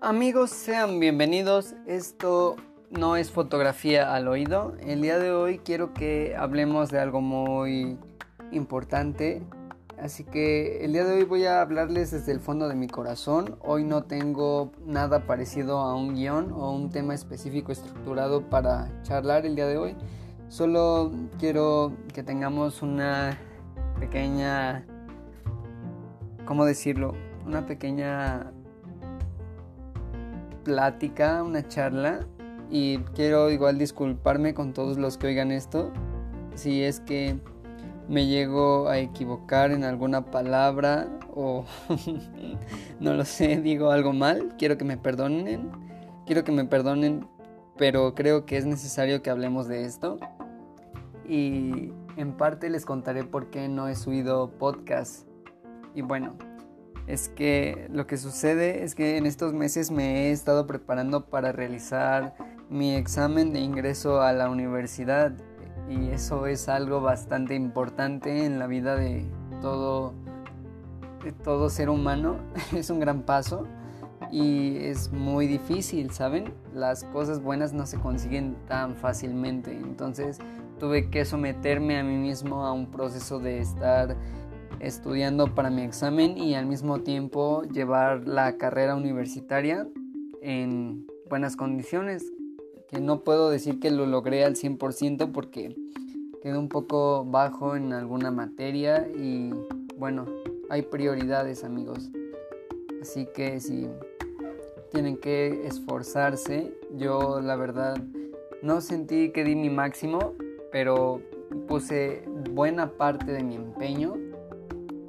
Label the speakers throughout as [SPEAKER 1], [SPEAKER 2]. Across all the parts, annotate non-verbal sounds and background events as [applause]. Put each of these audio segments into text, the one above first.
[SPEAKER 1] Amigos, sean bienvenidos. Esto no es fotografía al oído. El día de hoy quiero que hablemos de algo muy importante. Así que el día de hoy voy a hablarles desde el fondo de mi corazón. Hoy no tengo nada parecido a un guion o un tema específico estructurado para charlar el día de hoy. Solo quiero que tengamos una pequeña... ¿Cómo decirlo? Una pequeña plática, una charla. Y quiero igual disculparme con todos los que oigan esto. Si es que me llego a equivocar en alguna palabra o [laughs] no lo sé, digo algo mal, quiero que me perdonen, quiero que me perdonen, pero creo que es necesario que hablemos de esto y en parte les contaré por qué no he subido podcast. Y bueno, es que lo que sucede es que en estos meses me he estado preparando para realizar mi examen de ingreso a la universidad y eso es algo bastante importante en la vida de todo de todo ser humano [laughs] es un gran paso y es muy difícil, ¿saben? Las cosas buenas no se consiguen tan fácilmente, entonces tuve que someterme a mí mismo a un proceso de estar estudiando para mi examen y al mismo tiempo llevar la carrera universitaria en buenas condiciones. Que no puedo decir que lo logré al 100% porque quedé un poco bajo en alguna materia y bueno, hay prioridades amigos. Así que si tienen que esforzarse, yo la verdad no sentí que di mi máximo, pero puse buena parte de mi empeño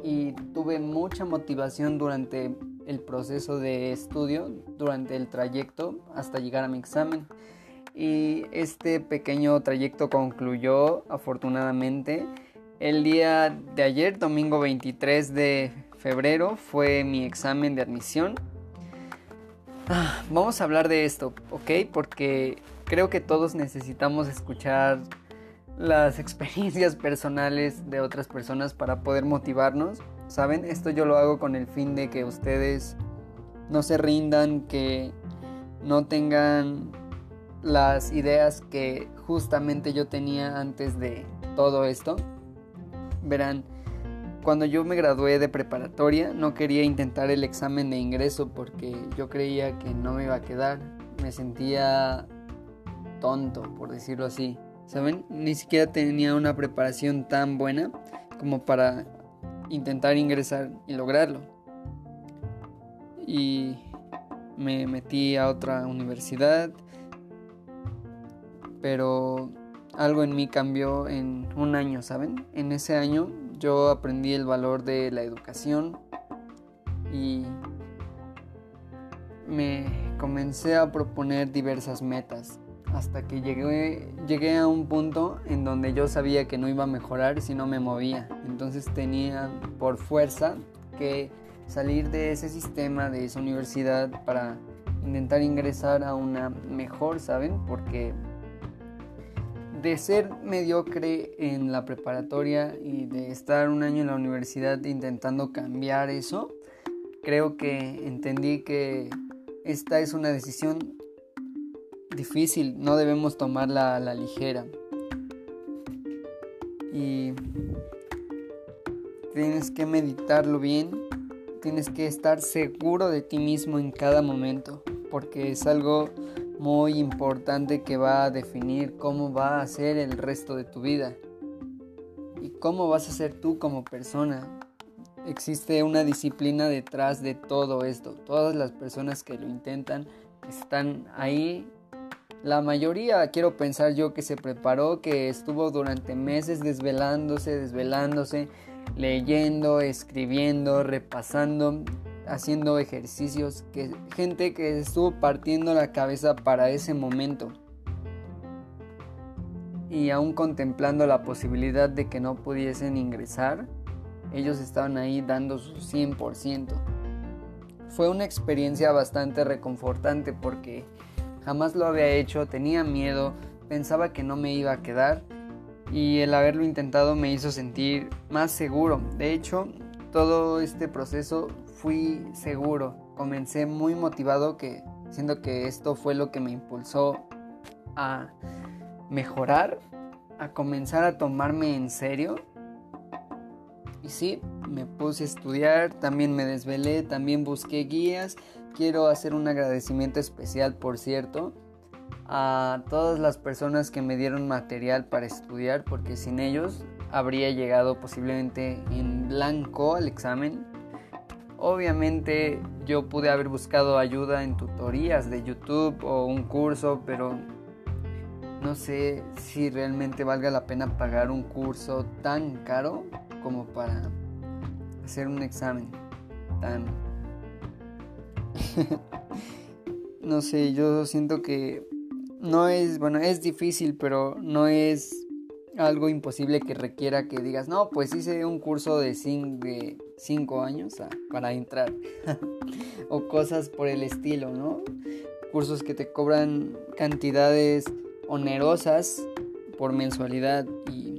[SPEAKER 1] y tuve mucha motivación durante el proceso de estudio, durante el trayecto hasta llegar a mi examen. Y este pequeño trayecto concluyó afortunadamente. El día de ayer, domingo 23 de febrero, fue mi examen de admisión. Ah, vamos a hablar de esto, ¿ok? Porque creo que todos necesitamos escuchar las experiencias personales de otras personas para poder motivarnos. ¿Saben? Esto yo lo hago con el fin de que ustedes no se rindan, que no tengan las ideas que justamente yo tenía antes de todo esto. Verán, cuando yo me gradué de preparatoria no quería intentar el examen de ingreso porque yo creía que no me iba a quedar. Me sentía tonto, por decirlo así. ¿Saben? Ni siquiera tenía una preparación tan buena como para intentar ingresar y lograrlo. Y me metí a otra universidad, pero algo en mí cambió en un año, ¿saben? En ese año yo aprendí el valor de la educación y me comencé a proponer diversas metas hasta que llegué, llegué a un punto en donde yo sabía que no iba a mejorar si no me movía. Entonces tenía por fuerza que salir de ese sistema, de esa universidad para intentar ingresar a una mejor, ¿saben? Porque de ser mediocre en la preparatoria y de estar un año en la universidad intentando cambiar eso, creo que entendí que esta es una decisión difícil, no debemos tomarla a la ligera. Y tienes que meditarlo bien, tienes que estar seguro de ti mismo en cada momento, porque es algo muy importante que va a definir cómo va a ser el resto de tu vida y cómo vas a ser tú como persona. Existe una disciplina detrás de todo esto. Todas las personas que lo intentan están ahí la mayoría, quiero pensar yo, que se preparó, que estuvo durante meses desvelándose, desvelándose, leyendo, escribiendo, repasando, haciendo ejercicios, que gente que estuvo partiendo la cabeza para ese momento. Y aún contemplando la posibilidad de que no pudiesen ingresar, ellos estaban ahí dando su 100%. Fue una experiencia bastante reconfortante porque Jamás lo había hecho, tenía miedo, pensaba que no me iba a quedar y el haberlo intentado me hizo sentir más seguro. De hecho, todo este proceso fui seguro. Comencé muy motivado que siento que esto fue lo que me impulsó a mejorar, a comenzar a tomarme en serio. Y sí, me puse a estudiar, también me desvelé, también busqué guías. Quiero hacer un agradecimiento especial, por cierto, a todas las personas que me dieron material para estudiar, porque sin ellos habría llegado posiblemente en blanco al examen. Obviamente yo pude haber buscado ayuda en tutorías de YouTube o un curso, pero no sé si realmente valga la pena pagar un curso tan caro como para hacer un examen tan... [laughs] no sé, yo siento que no es, bueno, es difícil, pero no es algo imposible que requiera que digas, no, pues hice un curso de 5 años ah, para entrar. [laughs] o cosas por el estilo, ¿no? Cursos que te cobran cantidades onerosas por mensualidad y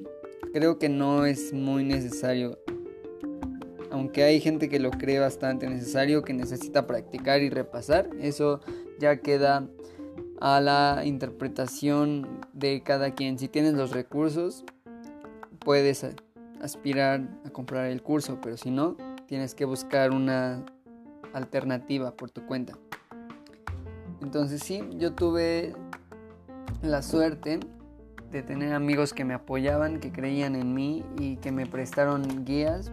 [SPEAKER 1] creo que no es muy necesario. Aunque hay gente que lo cree bastante necesario, que necesita practicar y repasar, eso ya queda a la interpretación de cada quien. Si tienes los recursos, puedes aspirar a comprar el curso, pero si no, tienes que buscar una alternativa por tu cuenta. Entonces sí, yo tuve la suerte de tener amigos que me apoyaban, que creían en mí y que me prestaron guías.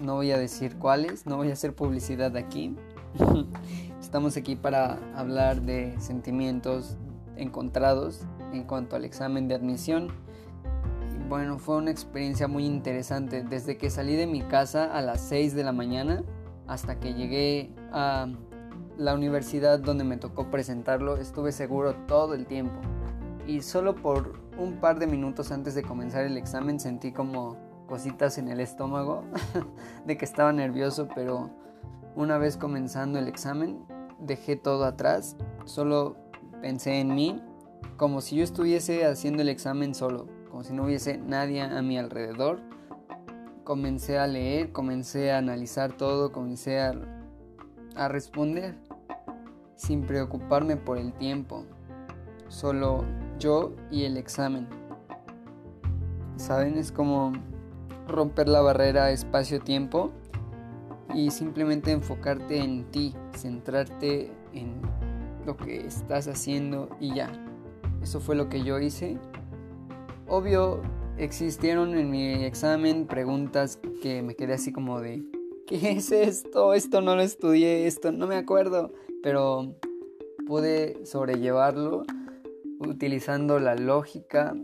[SPEAKER 1] No voy a decir cuáles, no voy a hacer publicidad aquí. [laughs] Estamos aquí para hablar de sentimientos encontrados en cuanto al examen de admisión. bueno, fue una experiencia muy interesante. Desde que salí de mi casa a las 6 de la mañana hasta que llegué a la universidad donde me tocó presentarlo, estuve seguro todo el tiempo. Y solo por un par de minutos antes de comenzar el examen sentí como cositas en el estómago [laughs] de que estaba nervioso, pero una vez comenzando el examen, dejé todo atrás, solo pensé en mí, como si yo estuviese haciendo el examen solo, como si no hubiese nadie a mi alrededor. Comencé a leer, comencé a analizar todo, comencé a, a responder sin preocuparme por el tiempo, solo yo y el examen. ¿Saben? Es como romper la barrera espacio-tiempo y simplemente enfocarte en ti, centrarte en lo que estás haciendo y ya. Eso fue lo que yo hice. Obvio, existieron en mi examen preguntas que me quedé así como de, ¿qué es esto? Esto no lo estudié, esto no me acuerdo, pero pude sobrellevarlo utilizando la lógica.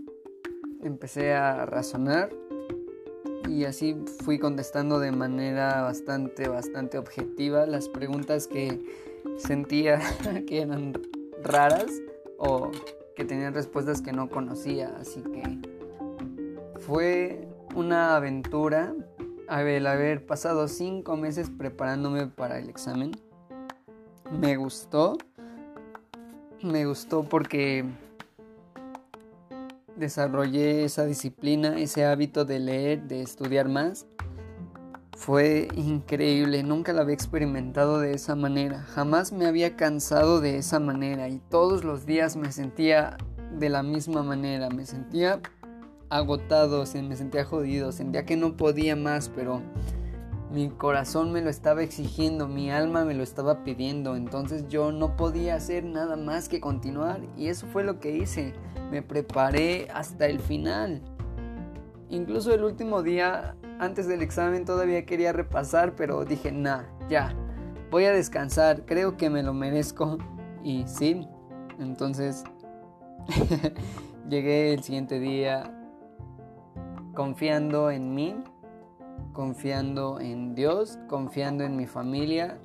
[SPEAKER 1] Empecé a razonar y así fui contestando de manera bastante, bastante objetiva las preguntas que sentía [laughs] que eran raras o que tenían respuestas que no conocía. Así que fue una aventura el haber pasado cinco meses preparándome para el examen. Me gustó. Me gustó porque desarrollé esa disciplina, ese hábito de leer, de estudiar más. Fue increíble, nunca la había experimentado de esa manera, jamás me había cansado de esa manera y todos los días me sentía de la misma manera, me sentía agotado, me sentía jodido, sentía que no podía más, pero mi corazón me lo estaba exigiendo, mi alma me lo estaba pidiendo, entonces yo no podía hacer nada más que continuar y eso fue lo que hice me preparé hasta el final. Incluso el último día, antes del examen, todavía quería repasar, pero dije, nah, ya, voy a descansar, creo que me lo merezco. Y sí, entonces [laughs] llegué el siguiente día confiando en mí, confiando en Dios, confiando en mi familia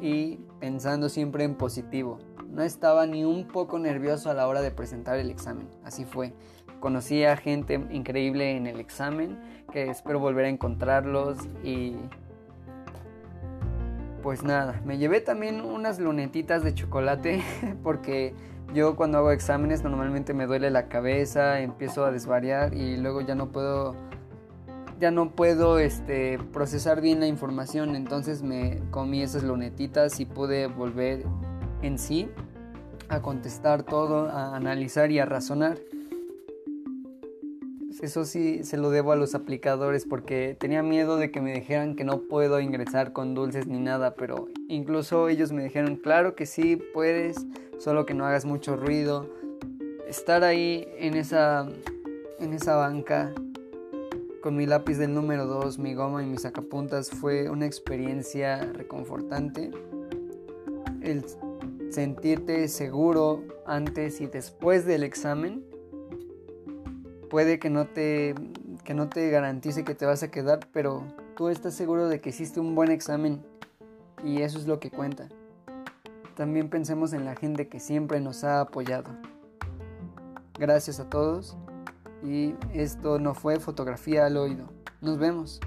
[SPEAKER 1] y pensando siempre en positivo. No estaba ni un poco nervioso a la hora de presentar el examen. Así fue. Conocí a gente increíble en el examen que espero volver a encontrarlos y pues nada, me llevé también unas lunetitas de chocolate [laughs] porque Yo cuando hago exámenes normalmente me duele la cabeza, empiezo a desvariar y luego ya no puedo ya no puedo este, procesar bien la información, entonces me comí esas lunetitas y pude volver en sí a contestar todo, a analizar y a razonar. Eso sí se lo debo a los aplicadores porque tenía miedo de que me dijeran que no puedo ingresar con dulces ni nada, pero incluso ellos me dijeron, claro que sí, puedes, solo que no hagas mucho ruido. Estar ahí en esa, en esa banca con mi lápiz del número 2, mi goma y mis sacapuntas fue una experiencia reconfortante. El sentirte seguro antes y después del examen puede que no te que no te garantice que te vas a quedar, pero tú estás seguro de que hiciste un buen examen y eso es lo que cuenta. También pensemos en la gente que siempre nos ha apoyado. Gracias a todos y esto no fue fotografía al oído. Nos vemos.